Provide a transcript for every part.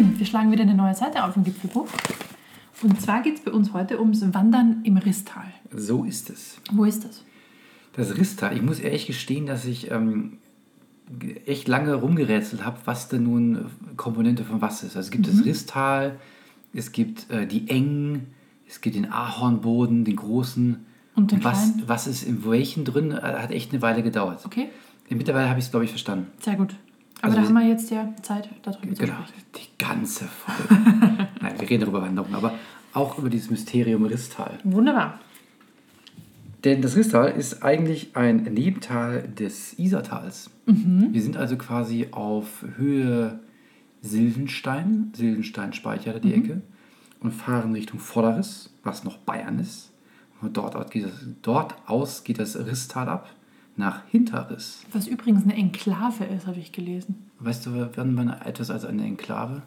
Wir schlagen wieder eine neue Seite auf im Gipfelbuch. Und zwar geht es bei uns heute ums Wandern im Risstal. So ist es. Wo ist das? Das Risstal. Ich muss ehrlich gestehen, dass ich ähm, echt lange rumgerätselt habe, was denn nun Komponente von was ist. Also es gibt das Risstal, es gibt äh, die Engen, es gibt den Ahornboden, den großen. Und den was, kleinen? was ist im welchen drin, äh, hat echt eine Weile gedauert. Okay, Mittlerweile habe ich es, glaube ich, verstanden. sehr gut. Aber Also da haben wir jetzt ja Zeit, darüber zu Genau, sprechen. die ganze Folge. Nein, wir reden darüber Wanderung, aber auch über dieses Mysterium Risstal. Wunderbar. Denn das Risstal ist eigentlich ein Nebental des Isartals. Mhm. Wir sind also quasi auf Höhe Silvenstein, Silvenstein-Speicher die Mhm. Ecke, und fahren Richtung Vorderriss, was noch Bayern ist. Und dort, aus geht das, dort aus geht das Risstal ab nach Hinterriss. Was übrigens eine Enklave ist, habe ich gelesen. Weißt du, wann man etwas als eine Enklave?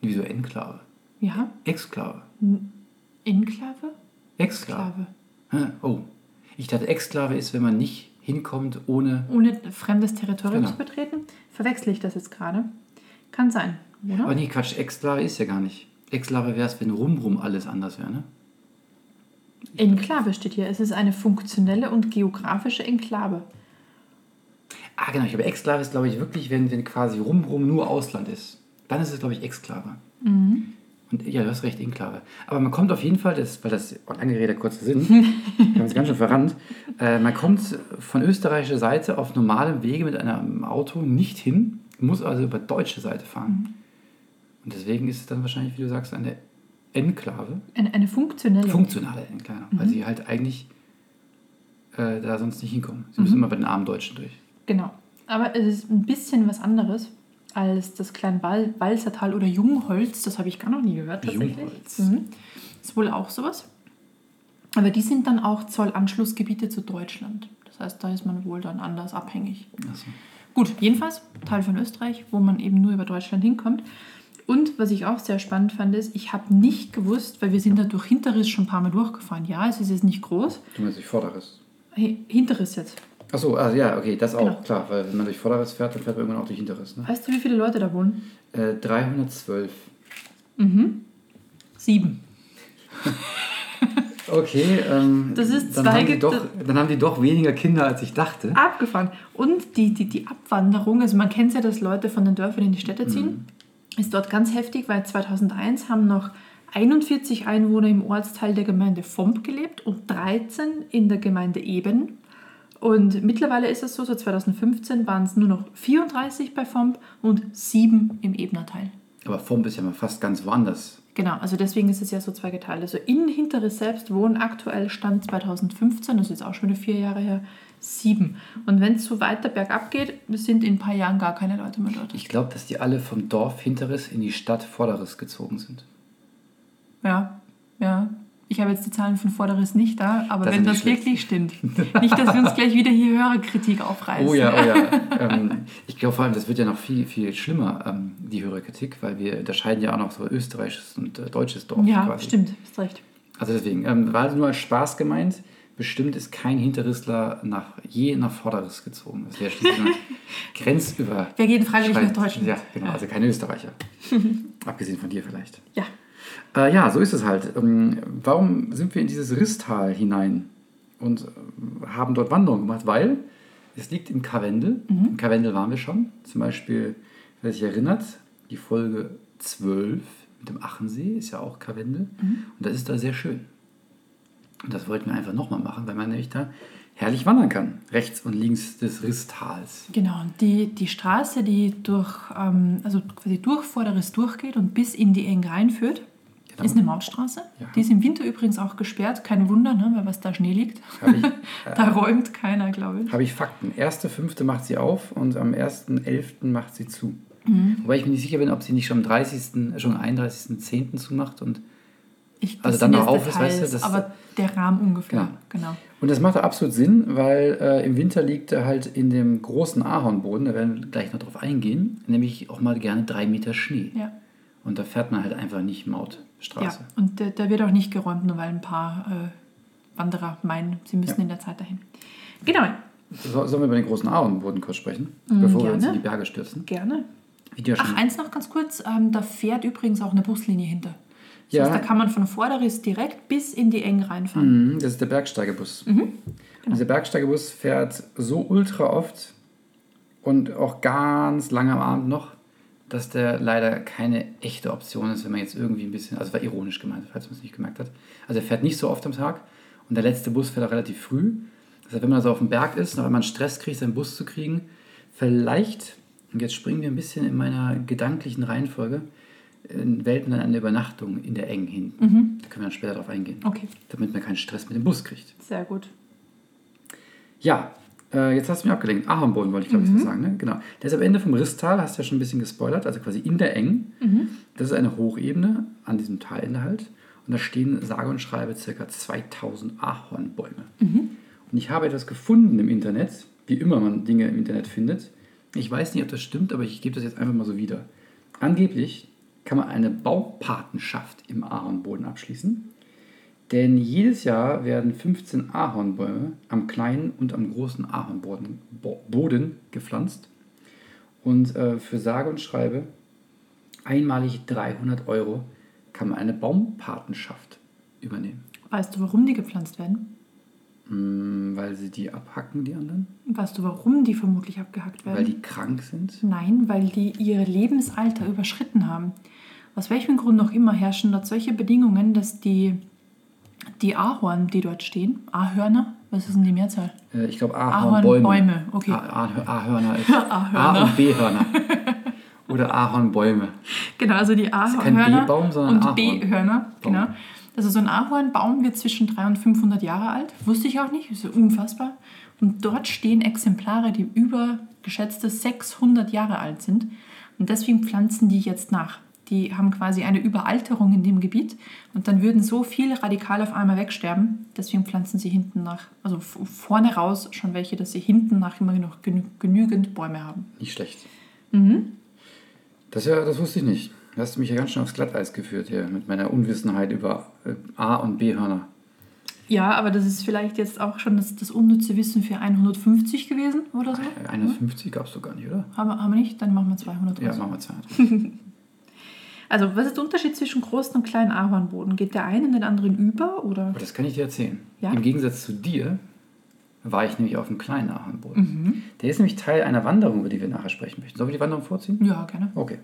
Wieso Enklave? Ja? Exklave. Enklave? Exklave. Klave. Hä? Oh, ich dachte, Exklave ist, wenn man nicht hinkommt ohne. Ohne fremdes Territorium Genau. zu betreten. Verwechsel ich das jetzt gerade? Kann sein, oder? Aber nee, Quatsch, Exklave ist ja gar nicht. Exklave wäre es, wenn rumrum alles anders wäre, ne? Enklave steht hier. Es ist eine funktionelle und geografische Enklave. Ah, genau, ich glaube, Exklave ist, glaube ich, wirklich, wenn, wenn quasi rumrum nur Ausland ist. Dann ist es, glaube ich, Exklave. Und ja, du hast recht, Enklave. Aber man kommt auf jeden Fall, das, weil das oh, lange Rede, kurzer Sinn, wir haben uns ganz schön verrannt, äh, man kommt von österreichischer Seite auf normalem Wege mit einem Auto nicht hin, muss also über deutsche Seite fahren. Und deswegen ist es dann wahrscheinlich, wie du sagst, eine Enklave. Eine, eine funktionelle. funktionale Enklave, weil sie halt eigentlich äh, da sonst nicht hinkommen. Sie müssen immer bei den armen Deutschen durch. genau. Aber es ist ein bisschen was anderes als das Kleinwal Walsertal oder Jungholz. Das habe ich gar noch nie gehört tatsächlich. Jungholz. Mhm. Ist wohl auch sowas. Aber die sind dann auch Zollanschlussgebiete zu Deutschland. Das heißt, da ist man wohl dann anders abhängig. Achso. Gut, jedenfalls Teil von Österreich, wo man eben nur über Deutschland hinkommt. Und was ich auch sehr spannend fand, ist, ich habe nicht gewusst, weil wir sind da durch Hinterriss schon ein paar Mal durchgefahren. Ja, es ist jetzt nicht groß. Du meinst durch Vorderriss? Hinterriss jetzt. Achso, also ja, okay, das auch, Genau. klar, weil wenn man durch Vorderriss fährt, dann fährt man irgendwann auch durch Hinterriss. Ne? Weißt du, wie viele Leute da wohnen? Äh, 312. Sieben. Okay, ähm, Das ist dann, zwei haben die doch, dann haben die doch weniger Kinder, als ich dachte. Abgefahren. Und die, die, die Abwanderung, also man kennt es ja, dass Leute von den Dörfern in die Städte ziehen, ist dort ganz heftig, weil 2001 haben noch 41 Einwohner im Ortsteil der Gemeinde Vomp gelebt und 13 in der Gemeinde Eben. Und mittlerweile ist es so, so 2015 waren es nur noch 34 bei Vomp und 7 im Ebener Teil. Aber Fomp ist ja mal fast ganz woanders. Genau, also deswegen ist es ja so zweigeteilt. Also in Hinteres selbst wohnen aktuell Stand 2015, das ist auch schon wieder vier Jahre her, sieben. Und wenn es so weiter bergab geht, sind in ein paar Jahren gar keine Leute mehr dort. Ich glaube, dass die alle vom Dorf Hinterriss in die Stadt Vorderriss gezogen sind. Ja, ja. Ich habe jetzt die Zahlen von Vorderes nicht da, aber Das wenn das wirklich stimmt. Nicht, dass wir uns gleich wieder hier Hörerkritik aufreißen. Oh ja, oh ja. ähm, ich glaube vor allem, das wird ja noch viel, viel schlimmer, ähm, die Hörerkritik, weil wir unterscheiden ja auch noch so österreichisches und äh, deutsches Dorf Ja, quasi. stimmt, hast recht. Also deswegen, ähm, war nur als Spaß gemeint, bestimmt ist kein Hinterrissler nach, je nach Vorderriss gezogen. Das wäre schließlich eine grenzüber... Wer geht freiwillig nach Deutschland? Ja, genau, also keine Österreicher. Abgesehen von dir vielleicht. Ja. Äh, ja, so ist es halt. Ähm, warum sind wir in dieses Risstal hinein und äh, haben dort Wanderungen gemacht? Weil es liegt im Karwendel. Im Karwendel waren wir schon. Zum Beispiel, wer sich erinnert, die Folge 12 mit dem Achensee ist ja auch Karwendel. Und das ist da sehr schön. Und das wollten wir einfach nochmal machen, weil man nämlich da herrlich wandern kann. Rechts und links des Risstals. Genau, und die, die Straße, die durch, ähm, also quasi durch Vorderes durchgeht und bis in die Eng reinführt. Ist eine Mautstraße. Ja. Die ist im Winter übrigens auch gesperrt. Kein Wunder, ne, weil was da Schnee liegt. Ich, Da räumt keiner, glaube ich. Habe ich Fakten. 1.5. macht sie auf und am 1.11. macht sie zu. Mhm. Wobei ich mir nicht sicher bin, ob sie nicht schon am 30., schon am 31.10. zumacht. Und, Ich, Also dann noch auf ist, weißt du, das- aber der Rahmen ungefähr. Genau. genau. und das macht absolut Sinn, weil äh, im Winter liegt er halt in dem großen Ahornboden, da werden wir gleich noch drauf eingehen, nämlich auch mal gerne drei Meter Schnee. Ja. Und da fährt man halt einfach nicht Ja, Mautstraße. und da, da wird auch nicht geräumt, nur weil ein paar äh, Wanderer meinen, sie müssen Ja. in der Zeit dahin. Genau, So, sollen wir über den großen Ahornboden kurz sprechen, Mm, bevor wir uns in gerne. die Berge stürzen? gerne. Ja Ach, eins noch ganz kurz. Ähm, da fährt übrigens auch eine Buslinie hinter. Das Ja. heißt, da kann man von Vorderriss direkt bis in die Eng reinfahren. Mhm, das ist der Bergsteigebus. Genau. Und Dieser Bergsteigebus fährt so ultra oft und auch ganz lange am Abend noch, dass der leider keine echte Option ist, wenn man jetzt irgendwie ein bisschen, also war ironisch gemeint, falls man es nicht gemerkt hat. Also er fährt nicht so oft am Tag und der letzte Bus fährt auch relativ früh. Das heißt, wenn man also auf dem Berg ist, noch einmal einen Stress kriegt, seinen Bus zu kriegen, vielleicht, und jetzt springen wir ein bisschen in meiner gedanklichen Reihenfolge, in wählt man eine Übernachtung in der Eng hin. Da können wir dann später darauf eingehen. Okay, Damit man keinen Stress mit dem Bus kriegt. sehr gut. Ja, äh, jetzt hast du mich abgelenkt. Ahornboden wollte ich, glaube ich, so sagen. Ne? Genau. Der ist am Ende vom Risstal, hast du ja schon ein bisschen gespoilert, also quasi in der Eng. Das ist eine Hochebene an diesem Talende halt. Und da stehen sage und schreibe ca. 2000 Ahornbäume. Und ich habe etwas gefunden im Internet, wie immer man Dinge im Internet findet. Ich weiß nicht, ob das stimmt, aber ich gebe das jetzt einfach mal so wieder. Angeblich kann man eine Baupatenschaft im Ahornboden abschließen. Denn jedes Jahr werden 15 Ahornbäume am kleinen und am großen Ahornboden Bo- Boden gepflanzt. Und äh, für sage und schreibe einmalig 300 Euro kann man eine Baumpatenschaft übernehmen. Weißt du, warum die gepflanzt werden? Hm, weil sie die abhacken, die anderen? Weißt du, warum die vermutlich abgehackt werden? Weil die krank sind? Nein, weil die ihr Lebensalter überschritten haben. Aus welchem Grund auch immer herrschen dort solche Bedingungen, dass die, die Ahorn, die dort stehen, Ahörner, was ist denn die Mehrzahl? Äh, ich glaube Ahornbäume. Ahornbäume, okay. Ah- Ah- Ahörner ist Ahörner. A- und B-Hörner. Oder Ahornbäume. Genau, also die kein Ahornhörner B-Baum, sondern und. B-Hörner, genau. Also so ein Ahornbaum wird zwischen 300 und 500 Jahre alt. Wusste ich auch nicht, ist ja unfassbar. Und dort stehen Exemplare, die über geschätzte 600 Jahre alt sind. Und deswegen pflanzen die jetzt nach. Die haben quasi eine Überalterung in dem Gebiet und dann würden so viele radikal auf einmal wegsterben. Deswegen pflanzen sie hinten nach, also vorne raus schon welche, dass sie hinten nach immer noch genü genügend Bäume haben. Nicht schlecht. Mhm. Das, ja, das wusste ich nicht. Du hast mich ja ganz schön aufs Glatteis geführt hier mit meiner Unwissenheit über äh, A- und B-Hörner. Ja, aber das ist vielleicht jetzt auch schon das, das unnütze Wissen für 150 gewesen oder so. Äh, 150 gab es doch gar nicht, oder? Haben, wir- haben wir nicht? Dann machen wir 200 Ja, machen wir 200. Also, was ist der Unterschied zwischen großen und kleinen Ahornboden? Geht der eine in den anderen über? Oder? Das kann ich dir erzählen. Ja. Im Gegensatz zu dir war ich nämlich auf einem kleinen Ahornboden. Mhm. Der ist nämlich Teil einer Wanderung, über die wir nachher sprechen möchten. Sollen wir die Wanderung vorziehen? Ja, gerne. Okay.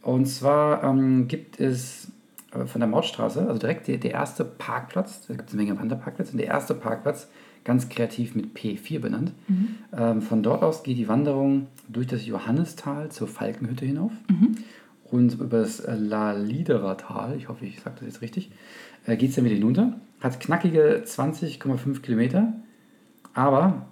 Und zwar ähm, gibt es äh, von der Mautstraße, also direkt der, der erste Parkplatz, da gibt es eine Menge Wanderparkplätze, und der erste Parkplatz, ganz kreativ mit P4 benannt. Ähm, von dort aus geht die Wanderung durch das Johannistal zur Falkenhütte hinauf und über das äh, La Liderer Tal, ich hoffe, ich sage das jetzt richtig, äh, geht es dann wieder hinunter. Hat knackige 20,5 Kilometer, aber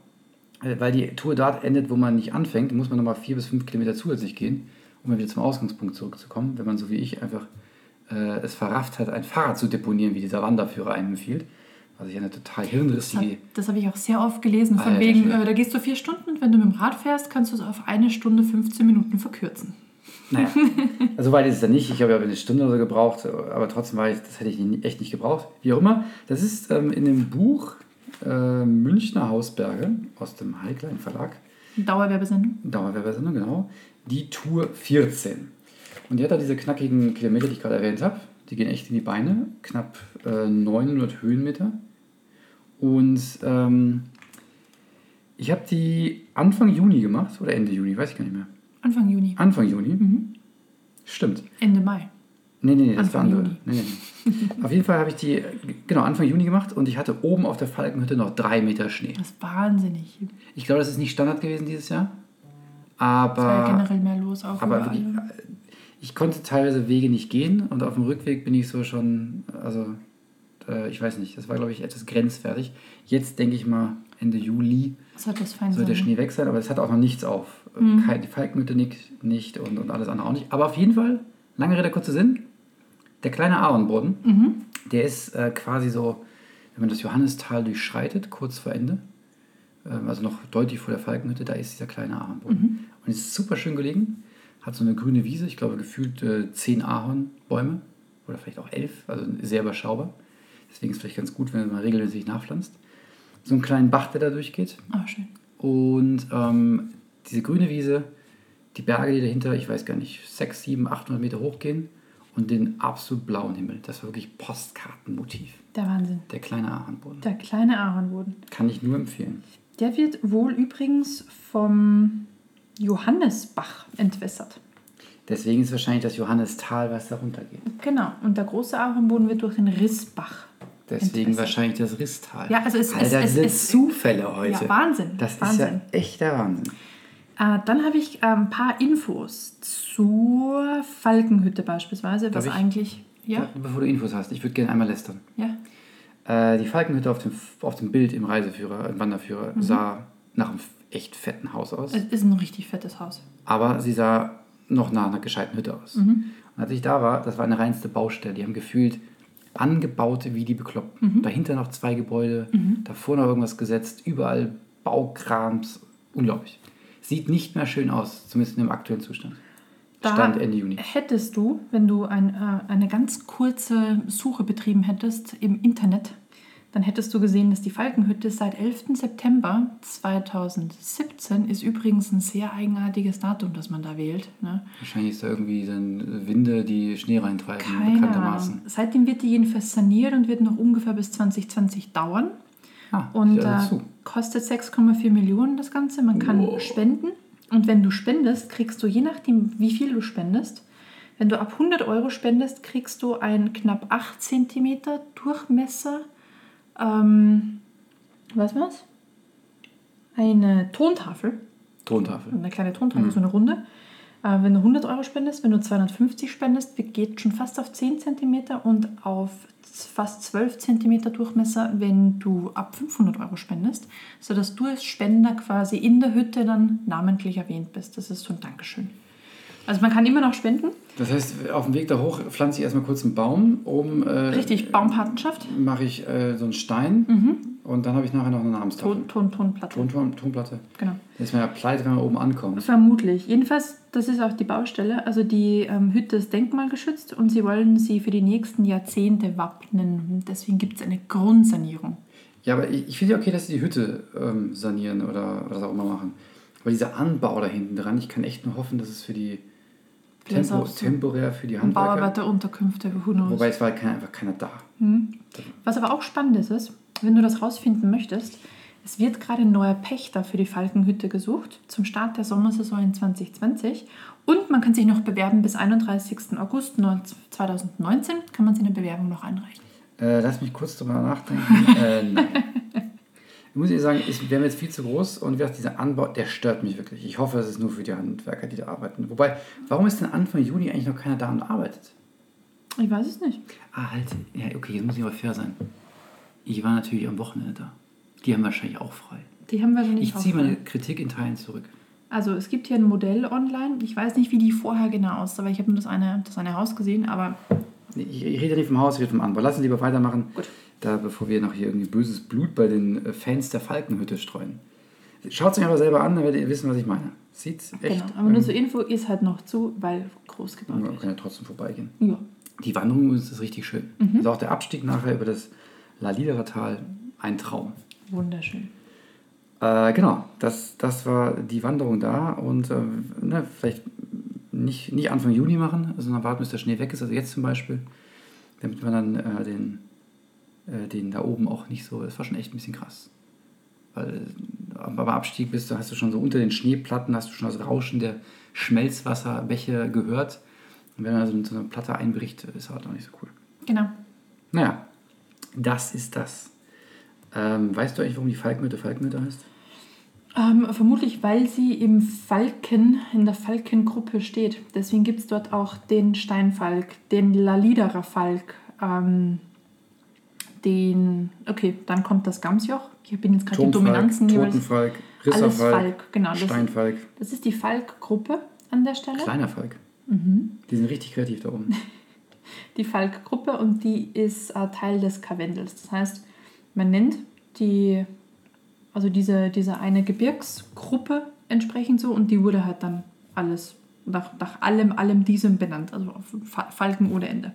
äh, weil die Tour dort endet, wo man nicht anfängt, muss man nochmal vier bis fünf Kilometer zusätzlich gehen, um dann wieder zum Ausgangspunkt zurückzukommen, wenn man so wie ich einfach äh, es verrafft hat, ein Fahrrad zu deponieren, wie dieser Wanderführer einem empfiehlt. Was ich eine total Das, hirnrissige. das habe ich auch sehr oft gelesen. Von Alter wegen, Schwede. äh, da gehst du vier Stunden und wenn du mit dem Rad fährst, kannst du es auf eine Stunde 15 Minuten verkürzen. Naja, also weit ist es ja nicht. Ich habe ja eine Stunde oder so gebraucht, aber trotzdem war ich, das hätte ich echt nicht gebraucht. Wie auch immer, das ist ähm, in dem Buch äh, Münchner Hausberge aus dem Heiklein Verlag. Dauerwerbesendung. Dauerwerbesendung, genau. Die Tour 14. Und die hat da diese knackigen Kilometer, die ich gerade erwähnt habe. Die gehen echt in die Beine. Knapp äh, 900 Höhenmeter. Und ähm, ich habe die Anfang Juni gemacht oder Ende Juni, weiß ich gar nicht mehr. Anfang Juni. Anfang Juni. Stimmt. Ende Mai. Nee, nee, nee, das Anfang war andere. Juni. Nee, nee, nee. auf jeden Fall habe ich die, genau, Anfang Juni gemacht und ich hatte oben auf der Falkenhütte noch drei Meter Schnee. Das ist wahnsinnig. Ich glaube, das ist nicht Standard gewesen dieses Jahr. Es war ja Aber, generell mehr los auch. aber wirklich, äh, ich konnte teilweise Wege nicht gehen und auf dem Rückweg bin ich so schon, also äh, ich weiß nicht, das war glaube ich etwas grenzwertig. Jetzt denke ich mal Ende Juli Das hat was Feines. soll der Schnee weg sein, aber es hat auch noch nichts auf. Mhm. Die Falkenhütte nicht, nicht und, und alles andere auch nicht. Aber auf jeden Fall, lange Rede, kurzer Sinn, der kleine Ahornboden, Mhm. der ist äh, quasi so, wenn man das Johannistal durchschreitet, kurz vor Ende, ähm, also noch deutlich vor der Falkenhütte, da ist dieser kleine Ahornboden. Mhm. Und es ist super schön gelegen, hat so eine grüne Wiese, ich glaube gefühlt äh, zehn Ahornbäume oder vielleicht auch elf, also sehr überschaubar. Deswegen ist es vielleicht ganz gut, wenn man regelmäßig nachpflanzt. So einen kleinen Bach, der da durchgeht. Ah, schön. Und ähm, diese grüne Wiese die Berge, die dahinter, ich weiß gar nicht, 6, 7, 800 Meter hochgehen und den absolut blauen Himmel. Das war wirklich Postkartenmotiv. Der Wahnsinn. Der kleine Ahornboden. Der kleine Ahornboden. Kann ich nur empfehlen. Der wird wohl übrigens vom Johannesbach entwässert. Deswegen ist wahrscheinlich das Johannistal, was da runtergeht. Genau. Und der große Ahornboden wird durch den Rissbach. Deswegen wahrscheinlich das Risstal. Ja, also es- es- Alter, es- diese es- Zufälle heute. Ja, Wahnsinn, Das Wahnsinn. ist ja echt der Wahnsinn. Äh, dann habe ich äh, ein paar Infos zur Falkenhütte beispielsweise, was ich? eigentlich. Ja, Bevor du Infos hast, ich würde gerne einmal lästern. ja. Äh, die Falkenhütte auf dem, auf dem Bild im Reiseführer, im Wanderführer, Mhm. sah nach einem echt fetten Haus aus. Es ist ein richtig fettes Haus. Aber sie sah noch nach einer gescheiten Hütte aus. Mhm. Und als ich da war, das war eine reinste Baustelle. Die haben gefühlt angebaute wie die Bekloppten. Mhm. Dahinter noch zwei Gebäude, davor noch irgendwas gesetzt, überall Baukrams. Unglaublich. Sieht nicht mehr schön aus, zumindest im aktuellen Zustand. Da Stand Ende Juni. hättest du, wenn du ein, äh, eine ganz kurze Suche betrieben hättest im Internet, dann hättest du gesehen, dass die Falkenhütte seit 11. September 2017 ist übrigens ein sehr eigenartiges Datum, das man da wählt. Ne? Wahrscheinlich ist da irgendwie dann Winde, die Schnee reintreiben, Keine bekanntermaßen. Ahnung. Seitdem wird die jedenfalls saniert und wird noch ungefähr bis 2020 dauern. Ah, Und äh, kostet 6,4 Millionen das Ganze. Man kann Wow. spenden. Und wenn du spendest, kriegst du, je nachdem, wie viel du spendest, wenn du ab 100 Euro spendest, kriegst du ein knapp 8 cm Durchmesser. Ähm, was war's? Eine Tontafel. Tontafel. Eine kleine Tontafel, so eine Runde. Äh, wenn du 100 Euro spendest, wenn du 250 spendest, geht schon fast auf 10 cm und auf fast 12 cm Durchmesser, wenn du ab 500 Euro spendest, sodass du als Spender quasi in der Hütte dann namentlich erwähnt bist. Das ist so ein Dankeschön. Also man kann immer noch spenden. Das heißt, auf dem Weg da hoch pflanze ich erstmal kurz einen Baum. Oben äh, Richtig, Baumpatenschaft. mache ich äh, so einen Stein Mhm. und dann habe ich nachher noch eine Namenstafel. Ton, Ton, Tonplatte. Ton, Ton, Tonplatte. Genau. Da ist man ja pleite, wenn man oben ankommt. Vermutlich. Jedenfalls, das ist auch die Baustelle. Also die ähm, Hütte ist denkmalgeschützt und sie wollen sie für die nächsten Jahrzehnte wappnen. Deswegen gibt es eine Grundsanierung. Ja, aber ich, ich finde ja okay, dass sie die Hütte ähm, sanieren oder was auch immer machen. Aber dieser Anbau da hinten dran, ich kann echt nur hoffen, dass es für die Tempo, temporär für die Handwerker. Bauarbeiterunterkünfte, who knows. Wobei es war halt kein, einfach keiner da. Was aber auch spannend ist, ist, wenn du das rausfinden möchtest, es wird gerade ein neuer Pächter für die Falkenhütte gesucht zum Start der Sommersaison in 2020. Und man kann sich noch bewerben bis 31. August 2019, kann man seine Bewerbung noch einreichen. Äh, lass mich kurz drüber nachdenken. äh, nein. Ich muss ich sagen, es wäre mir jetzt viel zu groß und wie dieser Anbau, der stört mich wirklich. Ich hoffe, es ist nur für die Handwerker, die da arbeiten. Wobei, warum ist denn Anfang Juni eigentlich noch keiner da und arbeitet? Ich weiß es nicht. Ah, halt. Ja, okay, jetzt muss ich aber fair sein. Ich war natürlich am Wochenende da. Die haben wahrscheinlich auch frei. Die haben wahrscheinlich Ich ziehe meine. Kritik in Teilen zurück. Also es gibt hier ein Modell online. Ich weiß nicht, wie die vorher genau aussah, weil ich habe nur das eine, das eine Haus gesehen, aber Nee, Ich, ich rede nicht vom Haus, ich rede vom Anbau. Lassen Sie lieber weitermachen, Gut. Da, bevor wir noch hier irgendwie böses Blut bei den äh, Fans der Falkenhütte streuen. Schaut es euch aber selber an, dann werdet ihr wissen, was ich meine. Sieht echt. genau. Aber nur ähm, zur Info ist halt noch zu, weil groß gebaut man wird. kann ja trotzdem vorbeigehen. Ja. Die Wanderung ist, ist richtig schön. Mhm. Also auch der Abstieg nachher über das La Lidera Tal, ein Traum. Wunderschön. Äh, genau, das, das war die Wanderung da und äh, ne, vielleicht nicht, nicht Anfang Juni machen, sondern warten, bis der Schnee weg ist, also jetzt zum Beispiel, damit man dann äh, den, äh, den da oben auch nicht so, das war schon echt ein bisschen krass. Weil äh, beim Abstieg bist du, hast du schon so unter den Schneeplatten, hast du schon das Rauschen der Schmelzwasserbäche gehört. Und wenn man also mit so einer Platte einbricht, ist halt auch nicht so cool. Genau. Naja, das ist das. Ähm, weißt du eigentlich, warum die Falkenhütte Falkenhütte heißt? Ähm, vermutlich, weil sie im Falken, in der Falkengruppe steht. Deswegen gibt es dort auch den Steinfalk, den Laliderer Falk, ähm, den, okay, dann kommt das Gamsjoch. Ich bin jetzt gerade die Dominanzen jeweils. Totenfalk, Risserfalk, Falk, genau. Das, Steinfalk, das ist die Falk-Gruppe an der Stelle. kleiner Falk. Mhm. Die sind richtig kreativ da oben. die Falk-Gruppe und die ist äh, Teil des Karwendels. Das heißt, man nennt die, also diese, diese eine Gebirgsgruppe entsprechend so und die wurde halt dann alles, nach, nach allem, allem diesem benannt, also Falken ohne Ende.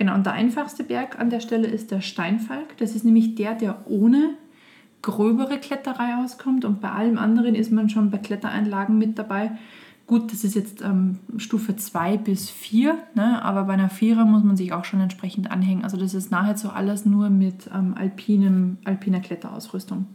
Genau, und der einfachste Berg an der Stelle ist der Steinfalk. Das ist nämlich der, der ohne gröbere Kletterei auskommt und bei allem anderen ist man schon bei Klettereinlagen mit dabei. Gut, das ist jetzt ähm, Stufe 2 bis 4, ne? aber bei einer 4er muss man sich auch schon entsprechend anhängen. Also das ist nahezu alles nur mit ähm, alpinem, alpiner Kletterausrüstung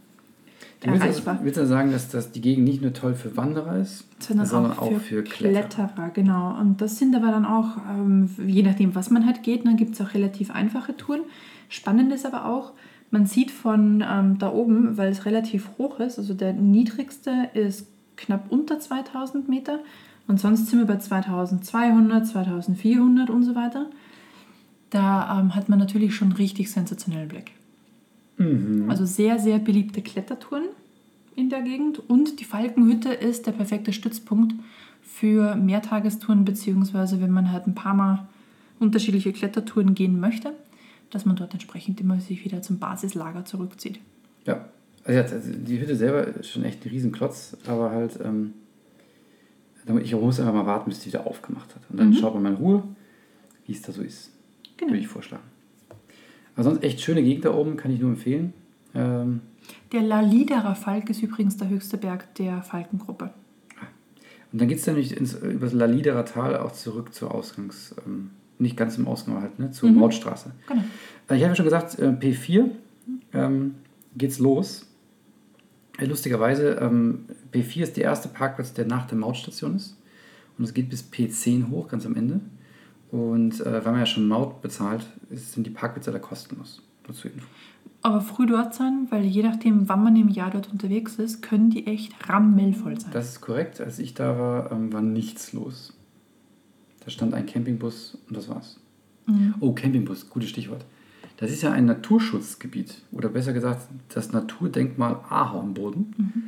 du willst, erreichbar. Willst du sagen, dass das die Gegend nicht nur toll für Wanderer ist, sondern, sondern auch, für, auch für Kletterer. Kletterer. Genau, und das sind aber dann auch, ähm, je nachdem, was man halt geht, dann gibt es auch relativ einfache Touren. Spannend ist aber auch, man sieht von ähm, da oben, weil es relativ hoch ist, also der niedrigste ist knapp unter 2000 Meter und sonst sind wir bei 2200, 2400 und so weiter. Da ähm, hat man natürlich schon richtig sensationellen Blick. Mhm. Also sehr, sehr beliebte Klettertouren in der Gegend und die Falkenhütte ist der perfekte Stützpunkt für Mehrtagestouren, beziehungsweise wenn man halt ein paar Mal unterschiedliche Klettertouren gehen möchte, dass man dort entsprechend immer sich wieder zum Basislager zurückzieht. Ja, also die Hütte selber ist schon echt ein Riesenklotz, aber halt, ähm, ich muss einfach mal warten, bis die wieder aufgemacht hat. Und dann mhm. schaut man mal in Ruhe, wie es da so ist. Genau. Würde ich vorschlagen. Aber sonst echt schöne Gegend da oben, kann ich nur empfehlen. Ähm, der La Liderer Falk ist übrigens der höchste Berg der Falkengruppe. Und dann geht es dann nicht ins, über das La Liderer Tal auch zurück zur Ausgangs, ähm, nicht ganz im Ausgang halt, ne, zur mhm. Mautstraße. Genau. Äh, ich habe ja schon gesagt, äh, P4 ähm, geht's los. Lustigerweise, ähm, B4 ist der erste Parkplatz, der nach der Mautstation ist. Und es geht bis P10 hoch, ganz am Ende. Und äh, weil man ja schon Maut bezahlt, sind die Parkplätze da kostenlos. Zur Info. Aber früh dort sein, weil je nachdem, wann man im Jahr dort unterwegs ist, können die echt rammelvoll sein. Das ist korrekt. Als ich da war, ähm, war nichts los. Da stand ein Campingbus und das war's. Mhm. Oh, Campingbus, gutes Stichwort. Das ist ja ein Naturschutzgebiet oder besser gesagt das Naturdenkmal Ahornboden. Mhm.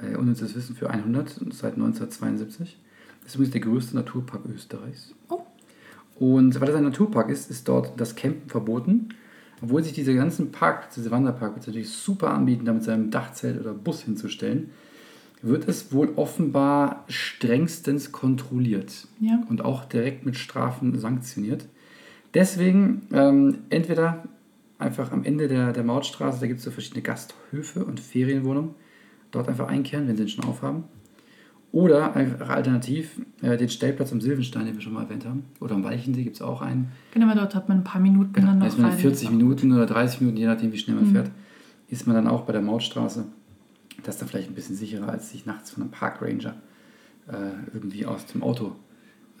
Äh, unnützes Wissen für 100 seit 1972. Das ist übrigens der größte Naturpark Österreichs. Oh. Und weil das ein Naturpark ist, ist dort das Campen verboten. Obwohl sich diese ganzen Parkplätze, diese Wanderparkplätze natürlich super anbieten, da mit seinem Dachzelt oder Bus hinzustellen, wird es wohl offenbar strengstens kontrolliert ja. und auch direkt mit Strafen sanktioniert. Deswegen ähm, entweder einfach am Ende der, der Mautstraße, da gibt es so verschiedene Gasthöfe und Ferienwohnungen, dort einfach einkehren, wenn sie den schon aufhaben. Oder einfach alternativ äh, den Stellplatz am Silvenstein, den wir schon mal erwähnt haben. Oder am Walchensee gibt es auch einen. Genau, weil dort hat man ein paar Minuten genau, dann noch. Ist man 40 Minuten oder 30 Minuten, je nachdem, wie schnell man mhm. fährt, ist man dann auch bei der Mautstraße. Das ist dann vielleicht ein bisschen sicherer, als sich nachts von einem Parkranger äh, irgendwie aus dem Auto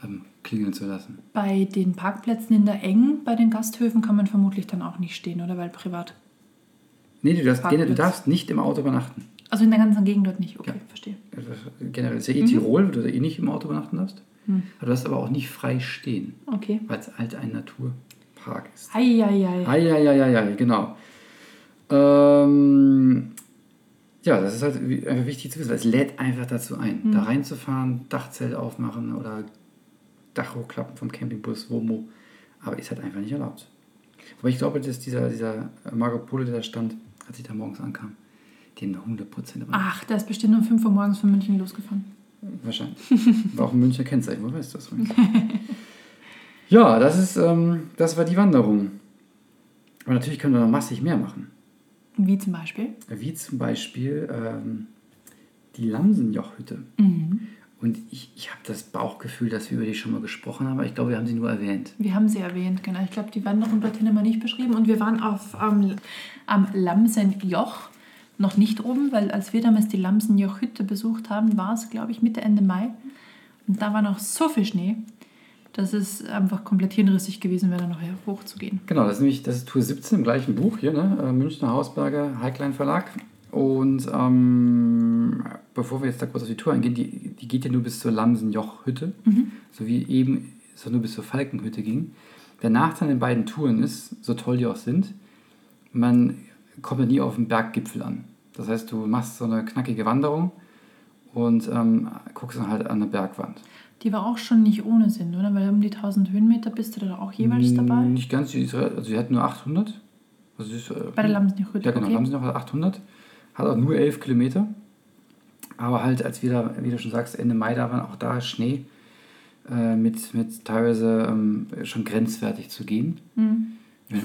ähm, klingeln zu lassen. Bei den Parkplätzen in der Eng, bei den Gasthöfen, kann man vermutlich dann auch nicht stehen, oder? Weil privat. Nee, du darfst, du darfst nicht im Auto übernachten. Also in der ganzen Gegend dort nicht, okay, ja. verstehe. Generell ist ja eh mhm. Tirol, wo du eh nicht im Auto übernachten darfst. Mhm. Du darfst aber auch nicht frei stehen. Okay. Weil es halt ein Naturpark ist. Eieiei. Eieiei, genau. Ähm, ja, das ist halt einfach wichtig zu wissen, weil es lädt einfach dazu ein, mhm. da reinzufahren, Dachzelt aufmachen oder Dach hochklappen vom Campingbus, Womo. Aber ist halt einfach nicht erlaubt. Aber ich glaube, dass dieser, dieser Marco Polo, der da stand, als ich da morgens ankam, den 100 Prozent. Ach, der ist bestimmt um 5 Uhr morgens von München losgefahren. Wahrscheinlich. War auch ein Münchner Kennzeichen, wo weißt du das? ja, das, ist, ähm, das war die Wanderung. Aber natürlich können wir noch massig mehr machen. Wie zum Beispiel? Wie zum Beispiel ähm, die Lamsenjochhütte. Mhm. Und ich, ich habe das Bauchgefühl, dass wir über die schon mal gesprochen haben, aber ich glaube, wir haben sie nur erwähnt. Wir haben sie erwähnt, genau. Ich glaube, die Wanderung dorthin haben wir nicht beschrieben. Und wir waren auf, ähm, am Lamsenjoch noch nicht oben, weil als wir damals die Lamsenjoch-Hütte besucht haben, war es, glaube ich, Mitte, Ende Mai. Und da war noch so viel Schnee, dass es einfach komplett hirnrissig gewesen wäre, da noch hochzugehen. Genau, das ist nämlich das ist Tour 17 im gleichen Buch hier, ne? Äh, Münchner Hausberger, Heiklein Verlag. Und ähm, bevor wir jetzt da kurz auf die Tour eingehen, die, die geht ja nur bis zur Lamsenjoch-Hütte, mhm. so wie eben es nur bis zur Falkenhütte ging. Der Nachteil an den beiden Touren ist, so toll die auch sind, man kommt ja nie auf den Berggipfel an. Das heißt, du machst so eine knackige Wanderung und ähm, guckst dann halt an der Bergwand. Die war auch schon nicht ohne Sinn, oder? Weil um die 1000 Höhenmeter bist du da auch jeweils dabei? Nicht ganz, also sie hat nur 800. Also ist, äh, Bei der Lamsenjoch-Hütte? Ja, genau, okay. Lamsenjoch hat 800. Hat auch nur 11 Kilometer. Aber halt, als wir da, wie du schon sagst, Ende Mai da waren, auch da Schnee äh, mit, mit teilweise ähm, schon grenzwertig zu gehen. Mhm.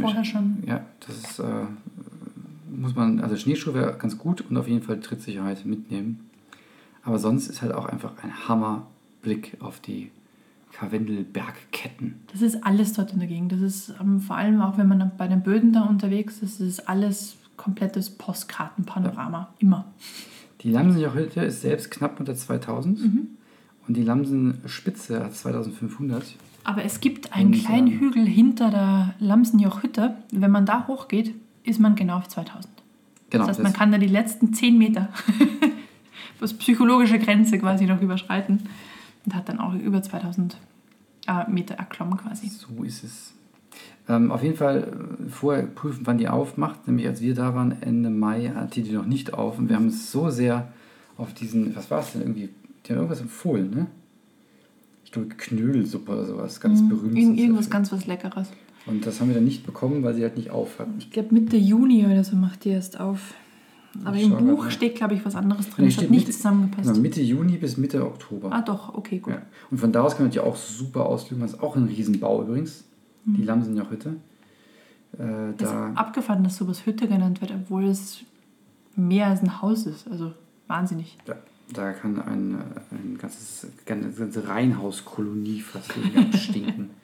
Vorher schon. Ja, das ist, äh, muss man, also Schneeschuhe wäre ganz gut und auf jeden Fall Trittsicherheit mitnehmen. Aber sonst ist halt auch einfach ein Hammer Blick auf die Karwendelbergketten. Das ist alles dort in der Gegend. Das ist ähm, vor allem auch, wenn man bei den Böden da unterwegs ist, das ist alles komplettes Postkartenpanorama. Immer. Die Lamsenjochhütte ist selbst knapp unter 2000 und die Lamsenspitze hat 2500. Aber es gibt einen Und, kleinen ähm, Hügel hinter der Lamsenjochhütte. Wenn man da hochgeht, ist man genau auf 2000. Genau, das heißt, man kann da die letzten 10 Meter, das psychologische Grenze quasi noch überschreiten und hat dann auch über 2000 äh, Meter erklommen quasi. So ist es. Ähm, auf jeden Fall äh, vorher prüfen, wann die aufmacht. Nämlich als wir da waren, Ende Mai, hat die die noch nicht auf. Und wir haben uns so sehr auf diesen, was war es denn irgendwie? Die haben irgendwas empfohlen, ne? Ich glaube, Knödelsuppe oder sowas, ganz berühmt. Mhm. Irgend, irgendwas ganz was Leckeres. Und das haben wir dann nicht bekommen, weil sie halt nicht auf hat. Ich glaube, Mitte Juni oder so macht die erst auf. Aber Ich im Buch steht, glaube ich, was anderes drin. Nee, Es hat nicht Mitte- zusammengepasst. Genau, Mitte Juni bis Mitte Oktober. Ah, doch, okay, gut. Ja. Und von da aus kann man die auch super auslügen. Das ist auch ein Riesenbau übrigens. Die Lamsenjochhütte. Äh, Das ist da, abgefahren, dass sowas Hütte genannt wird, obwohl es mehr als ein Haus ist. Also wahnsinnig. da, da kann ein, äh, ein ganzes, eine ganze Reihenhauskolonie fast irgendwie abstinken.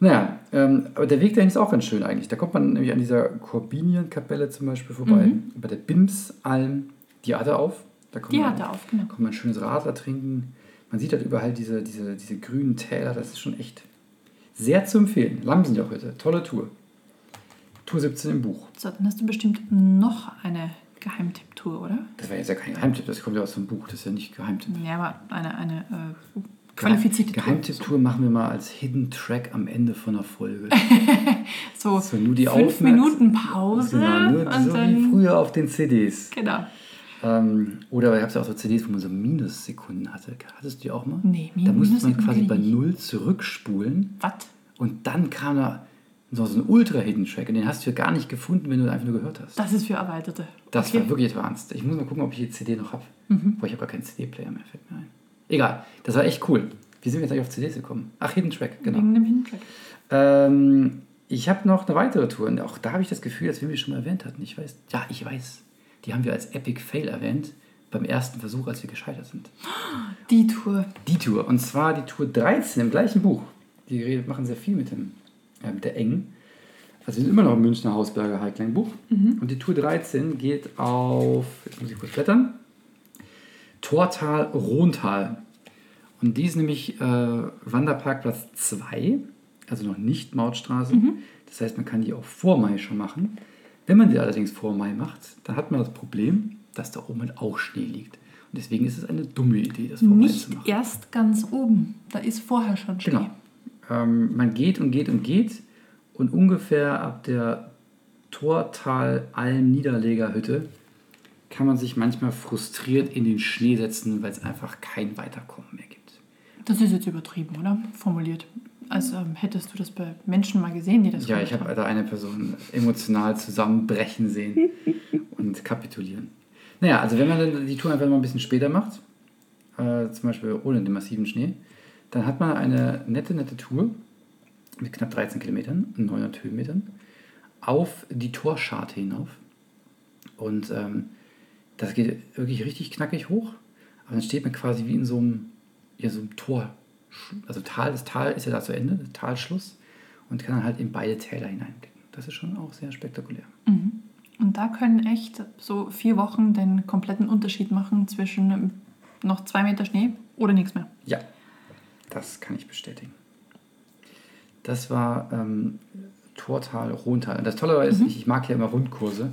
Naja, ähm, aber der Weg dahin ist auch ganz schön eigentlich. Da kommt man nämlich an dieser Corbinienkapelle zum Beispiel vorbei. Bei der Bimsalm, die hatte auf. Da kommt Die man, hatte auf, genau. Kann man ein schönes Radler trinken. Man sieht halt überall diese, diese, diese grünen Täler. Das ist schon echt sehr zu empfehlen. Lamsenjochhütte, tolle Tour. Tour 17 im Buch. So, dann hast du bestimmt noch eine Geheimtipp-Tour, oder? Das war jetzt ja kein Geheimtipp, das kommt ja aus dem Buch, das ist ja nicht Geheimtipp. Ja, aber eine, eine äh, qualifizierte Tour. Geheimtipp-Tour machen wir mal als Hidden Track am Ende von der Folge. So, So, nur die fünf Minuten Pause Genau, nur und so wie früher auf den CDs. Genau. Ähm, oder ihr habt ja auch so CDs, wo man so Minussekunden hatte. Hattest du die auch mal? Nee, Da musste man Minussekunden quasi bei ich. Null zurückspulen Was? und dann kam da so so ein Ultra-Hidden-Track und den hast du ja gar nicht gefunden, wenn du einfach nur gehört hast. Das ist für Erweiterte. Das Okay. war wirklich advanced. Ich muss mal gucken, ob ich die CD noch habe. Mhm. Boah, ich habe gar keinen CD-Player mehr, fällt mir ein. Egal, das war echt cool. Wie sind wir jetzt eigentlich auf CDs gekommen? Ach, Hidden Track, genau. Wegen dem Hintrack. Ähm, ich habe noch eine weitere Tour und auch da habe ich das Gefühl, dass wir mich schon mal erwähnt hatten. Ich weiß, ja, ich weiß. Die haben wir als Epic Fail erwähnt beim ersten Versuch, als wir gescheitert sind. Die Tour. Die Tour, und zwar die Tour 13 im gleichen Buch. Die machen sehr viel mit, dem, äh, mit der Eng. Also wir sind immer noch im Münchner Hausberger Highline-Buch. Und die Tour 13 geht auf, jetzt muss ich kurz blättern, Tortal Rontal. Und die ist nämlich äh, Wanderparkplatz 2, also noch nicht Mautstraße. Das heißt, man kann die auch vor Mai schon machen. Wenn man die allerdings vor Mai macht, dann hat man das Problem, dass da oben halt auch Schnee liegt. Und deswegen ist es eine dumme Idee, das vor Mai Nicht zu machen. erst ganz oben. Da ist vorher schon Schnee. Genau. Ähm, man geht und geht und geht und ungefähr ab der Tortal-Alm-Niederlegerhütte kann man sich manchmal frustriert in den Schnee setzen, weil es einfach kein Weiterkommen mehr gibt. Das ist jetzt übertrieben, oder? Formuliert. Als ähm, hättest du das bei Menschen mal gesehen, die das Ja, ich habe da eine Person emotional zusammenbrechen sehen und kapitulieren. Naja, also wenn man dann die Tour einfach mal ein bisschen später macht, äh, zum Beispiel ohne den massiven Schnee, dann hat man eine nette, nette Tour mit knapp 13 Kilometern, 900 Höhenmetern, auf die Torscharte hinauf. Und ähm, das geht wirklich richtig knackig hoch. Aber dann steht man quasi wie in so einem, ja, so einem Tor. Also Tal, das Tal ist ja da zu Ende, der Talschluss. Und kann dann halt in beide Täler hineinblicken. Das ist schon auch sehr spektakulär. Und da können echt so vier Wochen den kompletten Unterschied machen zwischen noch zwei Meter Schnee oder nichts mehr. Ja, das kann ich bestätigen. Das war ähm, Tortal, Rontal. Und das Tolle ist, ich, ich mag ja immer Rundkurse,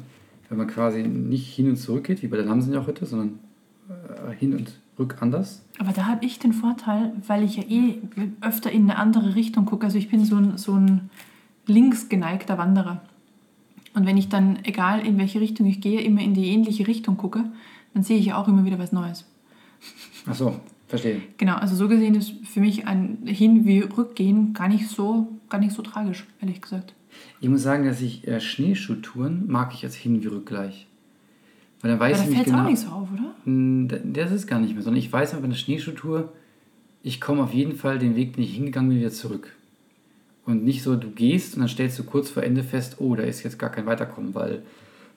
wenn man quasi nicht hin und zurück geht, wie bei der Lamsenjochhütte, sondern äh, hin und rück anders. Aber da habe ich den Vorteil, weil ich ja eh öfter in eine andere Richtung gucke. Also ich bin so ein, so ein links geneigter Wanderer. Und wenn ich dann, egal in welche Richtung ich gehe, immer in die ähnliche Richtung gucke, dann sehe ich ja auch immer wieder was Neues. Ach so, verstehe. Genau, also so gesehen ist für mich ein Hin- wie Rückgehen gar nicht so, gar nicht so tragisch, ehrlich gesagt. Ich muss sagen, dass ich äh, Schneeschuhtouren mag ich als hin wie rückgleich. Weil dann weiß Aber da ich fällt nicht es genau. auch nicht so auf, oder? D- Das ist gar nicht mehr, sondern ich weiß einfach, bei einer Schneeschuhtour, ich komme auf jeden Fall den Weg, den ich hingegangen bin, wieder zurück. Und nicht so, du gehst und dann stellst du kurz vor Ende fest, oh, da ist jetzt gar kein Weiterkommen, weil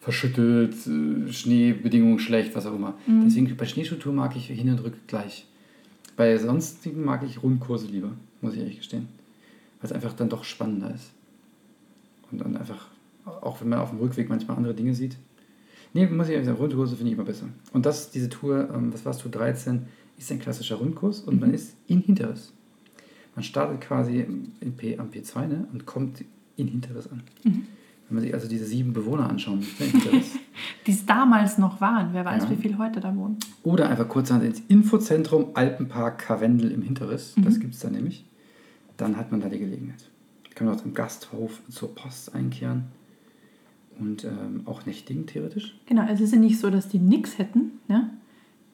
verschüttet, äh, Schneebedingungen schlecht, was auch immer. Deswegen bei Schneeschuhtour mag ich hin und rück gleich. Bei sonstigen mag ich Rundkurse lieber, muss ich ehrlich gestehen. Weil es einfach dann doch spannender ist. Und dann einfach, auch wenn man auf dem Rückweg manchmal andere Dinge sieht. Nee, muss ich ehrlich sagen, Rundkurse finde ich immer besser. Und das, diese Tour, ähm, was warst du, 13, ist ein klassischer Rundkurs und man ist in Hinteres. Man startet quasi in P, am P2 ne, und kommt in Hinteres an. Wenn man sich also diese sieben Bewohner Hinteres. Die es damals noch waren. Wer weiß, Ja. wie viel heute da wohnen. Oder einfach kurzerhand ins Infozentrum Alpenpark Karwendel im Hinteres. Das gibt es da nämlich. Dann hat man da die Gelegenheit. Kann man auch zum Gasthof zur Post einkehren. Und ähm, auch nächtigen theoretisch. Genau, also es ist ja nicht so, dass die nichts hätten. Ja?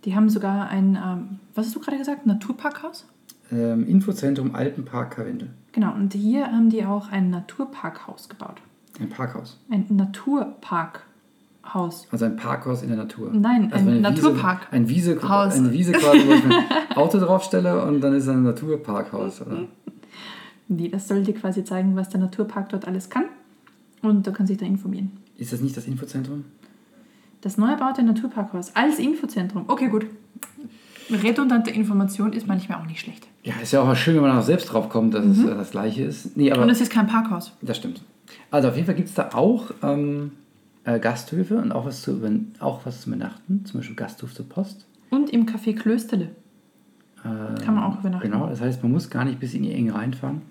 Die haben sogar ein, ähm, was hast du gerade gesagt, Naturparkhaus? Ähm, Infozentrum Alpenpark Karwendel. Genau, und hier haben die auch ein Naturparkhaus gebaut. Ein Parkhaus. Ein Naturparkhaus. Also ein Parkhaus in der Natur. Nein, also ein Naturpark. Wiese, ein Wiese, Haus. eine Wiese quasi, wo ich mein Auto draufstelle und dann ist es ein Naturparkhaus. Oder? Nee, das soll dir quasi zeigen, was der Naturpark dort alles kann. Und du kannst dich da informieren. Ist das nicht das Infozentrum? Das neu erbaute Naturparkhaus als Infozentrum. Okay, gut. Redundante Information ist manchmal auch nicht schlecht. Ja, ist ja auch schön, wenn man auch selbst drauf kommt, dass es äh, das gleiche ist. Nee, aber Und es ist kein Parkhaus. Das stimmt. Also auf jeden Fall gibt es da auch ähm, äh, Gasthöfe und auch was, zu auch was zu übernachten, zum Beispiel Gasthof zur Post. Und im Café Klösterle. Ähm, Kann man auch übernachten. Genau, das heißt, man muss gar nicht bis in die Enge reinfahren.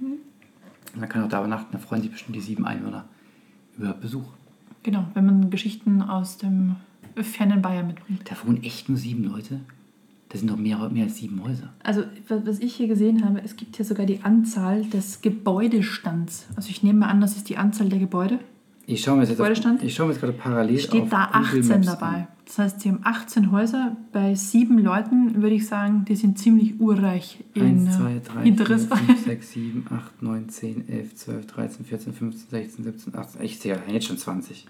Und man kann auch da übernachten, da freuen sich bestimmt die sieben Einwohner über Besuch. Genau, wenn man Geschichten aus dem fernen Bayern mitbringt. Da wohnen echt nur sieben Leute. Da sind doch mehr, mehr als sieben Häuser. Also, wa- was ich hier gesehen habe, es gibt hier sogar die Anzahl des Gebäudestands. Also, ich nehme mal an, das ist die Anzahl der Gebäude. Ich schaue mir jetzt, jetzt gerade parallel Steht auf da Google 18 Maps dabei. an. Das heißt, sie haben 18 Häuser. Bei sieben Leuten würde ich sagen, die sind ziemlich urreich in 1, äh, 2, 3, 4, Hinteres. 5, 6, 7, 8, 9, 10, 11, 12, 13, 14, 15, 16, 17, 18. Ich sehe jetzt schon 20.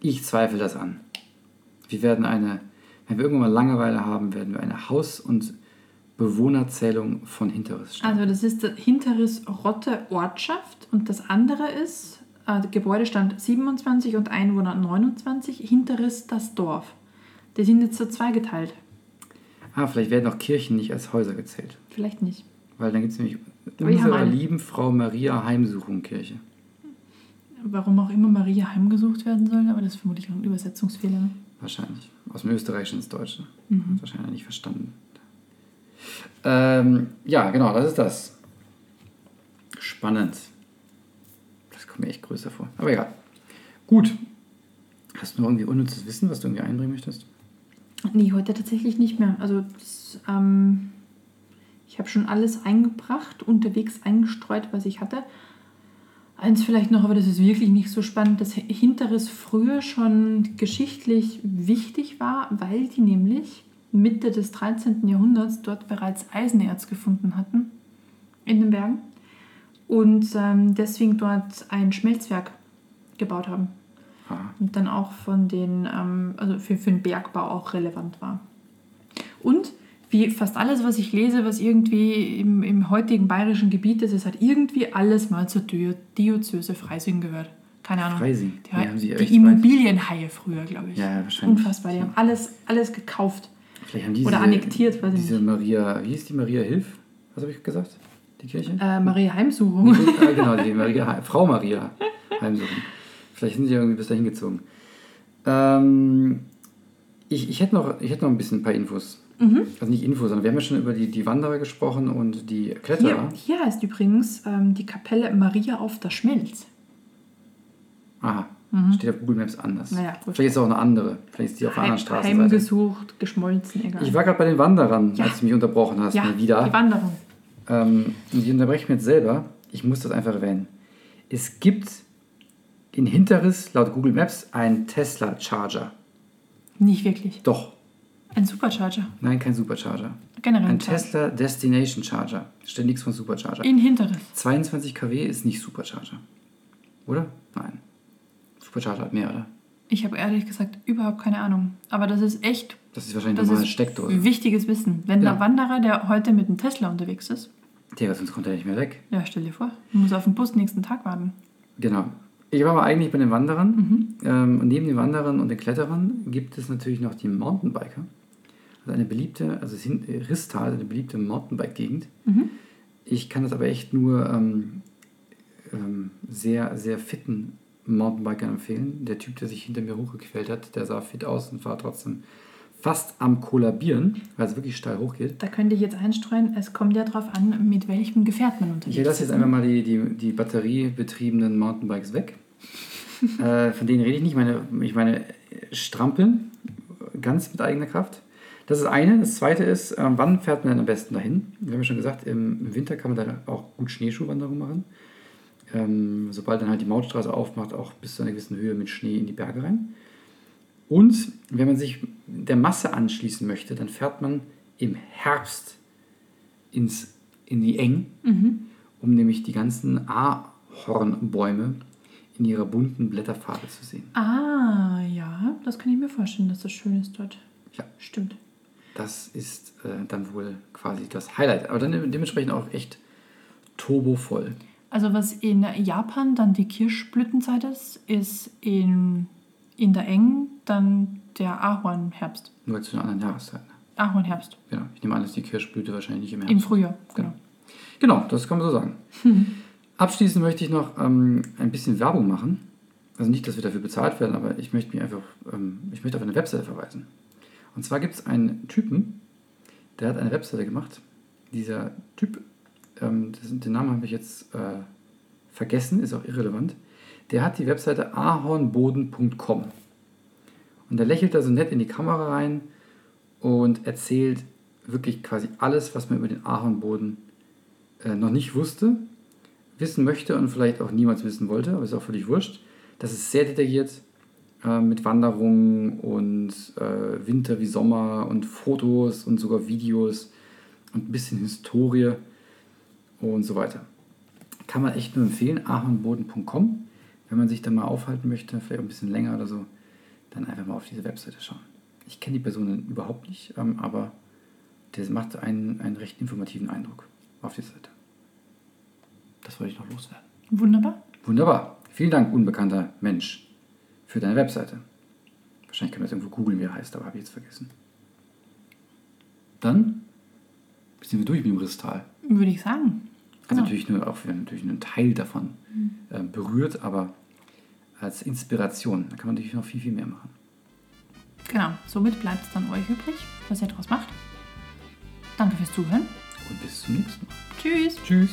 Ich zweifle das an. Wir werden eine, wenn wir irgendwann mal Langeweile haben, werden wir eine Haus- und Bewohnerzählung von Hinteres starten. Also, das ist der Hinteres Rotte Ortschaft und das andere ist äh, Gebäudestand 27 und Einwohner 29. Hinteres das Dorf. Die sind jetzt so zweigeteilt. Ah, vielleicht werden auch Kirchen nicht als Häuser gezählt. Vielleicht nicht. Weil dann gibt es nämlich Aber unsere lieben Frau Maria Heimsuchung Kirche. Warum auch immer Maria heimgesucht werden soll, aber das ist vermutlich auch ein Übersetzungsfehler. ne? Wahrscheinlich. Aus dem Österreichischen ins Deutsche. Hat wahrscheinlich nicht verstanden. Ähm, ja, genau, das ist das. Spannend. Das kommt mir echt größer vor. Aber egal. Gut. Hast du noch irgendwie unnützes Wissen, was du irgendwie einbringen möchtest? Nee, heute tatsächlich nicht mehr. Also das, ähm, ich habe schon alles eingebracht, unterwegs eingestreut, was ich hatte. Eins vielleicht noch, aber das ist wirklich nicht so spannend, dass Hinteres früher schon geschichtlich wichtig war, weil die nämlich Mitte des 13. Jahrhunderts dort bereits Eisenerz gefunden hatten in den Bergen und ähm, deswegen dort ein Schmelzwerk gebaut haben Ah, und dann auch von den, ähm, also für, für den Bergbau auch relevant war. Und wie fast alles, was ich lese, was irgendwie im, im heutigen bayerischen Gebiet ist, es hat irgendwie alles mal zur Dio- Diözese Freising gehört. Keine Ahnung. Freising? Die, echt die weit- Immobilienhaie früher, glaube ich. Ja, ja, wahrscheinlich. Unfassbar. Die haben alles, alles gekauft. Vielleicht haben diese, Oder annektiert, weiß ich diese Maria, wie hieß die Maria Hilf? Was habe ich gesagt? Die Kirche? Äh, Maria Heimsuchung. ah, genau, die Maria, Frau Maria Heimsuchung. Vielleicht sind sie irgendwie bis dahin gezogen. Ähm, ich, ich, hätte noch, ich hätte noch ein bisschen ein paar Infos. Mhm. Also nicht Infos, sondern wir haben ja schon über die, die Wanderer gesprochen und die Kletterer. Hier, hier heißt übrigens ähm, die Kapelle Maria auf der Schmelz. Aha, steht auf Google Maps anders. Mhm. Naja. Vielleicht ist es auch eine andere. Vielleicht ist die auf einer anderen Straßenseite. heimgesucht, geschmolzen, egal. Ich war gerade bei den Wanderern, Ja. als du mich unterbrochen hast, ja, wieder. die Wanderung. Ähm, und ich unterbreche mich jetzt selber. Ich muss das einfach erwähnen. Es gibt in Hinteres laut Google Maps einen Tesla Charger. Nicht wirklich. Doch, Ein Supercharger. nein, kein Supercharger. Generell Ein Charger. Tesla Destination Charger. Steht nichts von Supercharger. In Hinteres. 22 kW ist nicht Supercharger. Oder? Nein. Supercharger hat mehr, oder? Ich habe ehrlich gesagt überhaupt keine Ahnung. Aber das ist echt Das ist wahrscheinlich das ist Steckdose. wichtiges Wissen. Wenn Ja. der Wanderer, der heute mit dem Tesla unterwegs ist, Digga, sonst kommt er nicht mehr weg. ja, stell dir vor, muss auf den Bus nächsten Tag warten. Genau. Ich war aber eigentlich bei den Wanderern. Mhm. Ähm, und neben den Wanderern und den Kletterern gibt es natürlich noch die Mountainbiker. Also eine beliebte, also äh, Risstal, eine beliebte Mountainbike-Gegend. Mhm. Ich kann das aber echt nur ähm, ähm, sehr, sehr fitten Mountainbikern empfehlen. Der Typ, der sich hinter mir hochgequält hat, der sah fit aus und war trotzdem fast am Kollabieren, weil es wirklich steil hochgeht. Da könnte ich jetzt einstreuen, es kommt ja darauf an, mit welchem Gefährt man unterwegs Ich lasse jetzt einfach mal die, die, die batteriebetriebenen Mountainbikes weg. äh, von denen rede ich nicht. Meine, ich meine äh, Strampeln, ganz mit eigener Kraft. Das ist eine. Das zweite ist, ähm, wann fährt man denn am besten dahin? Wir haben ja schon gesagt, im, im Winter kann man da auch gut Schneeschuhwanderung machen. Ähm, sobald dann halt die Mautstraße aufmacht, auch bis zu einer gewissen Höhe mit Schnee in die Berge rein. Und wenn man sich der Masse anschließen möchte, dann fährt man im Herbst ins, in die Eng, um nämlich die ganzen Ahornbäume in ihrer bunten Blätterfarbe zu sehen. Ah, ja, das kann ich mir vorstellen, dass das schön ist dort. Ja. Stimmt. Das ist äh, dann wohl quasi das Highlight. Aber dann dementsprechend auch echt turbovoll. Also was in Japan dann die Kirschblütenzeit ist, ist in, in der Eng dann der Ahornherbst. Nur zu einer anderen Jahreszeit. ne? Ahornherbst. Genau. Ich nehme an, dass die Kirschblüte wahrscheinlich nicht im Im Herbst. Frühjahr, genau. Genau, das kann man so sagen. Abschließend möchte ich noch ähm, ein bisschen Werbung machen. Also nicht, dass wir dafür bezahlt werden, aber ich möchte mich einfach, ähm, ich möchte auf eine Webseite verweisen. Und zwar gibt es einen Typen, der hat eine Webseite gemacht. Dieser Typ, ähm, das, den Namen habe ich jetzt äh, vergessen, ist auch irrelevant. Der hat die Webseite ahornboden.com. Und der lächelt da so nett in die Kamera rein und erzählt wirklich quasi alles, was man über den Ahornboden äh, noch nicht wusste, wissen möchte und vielleicht auch niemals wissen wollte, aber ist auch völlig wurscht. Das ist sehr detailliert äh, mit Wanderungen und äh, Winter wie Sommer und Fotos und sogar Videos und ein bisschen Historie und so weiter. Kann man echt nur empfehlen, ahornboden.com. Wenn man sich da mal aufhalten möchte, vielleicht ein bisschen länger oder so, dann einfach mal auf diese Webseite schauen. Ich kenne die Personen überhaupt nicht, ähm, aber das macht einen, einen recht informativen Eindruck auf die Seite. Das wollte ich noch loswerden. Wunderbar. Wunderbar. Vielen Dank, unbekannter Mensch, für deine Webseite. Wahrscheinlich können wir jetzt irgendwo googeln, wie er heißt, aber habe ich jetzt vergessen. Dann sind wir durch mit dem Risstal. Würde ich sagen. Also Genau. natürlich nur auch wir haben natürlich nur einen Teil davon äh, berührt, aber als Inspiration. Da kann man natürlich noch viel, viel mehr machen. Genau. Somit bleibt es dann euch übrig, was ihr daraus macht. Danke fürs Zuhören. Und bis zum nächsten Mal. Tschüss. Tschüss.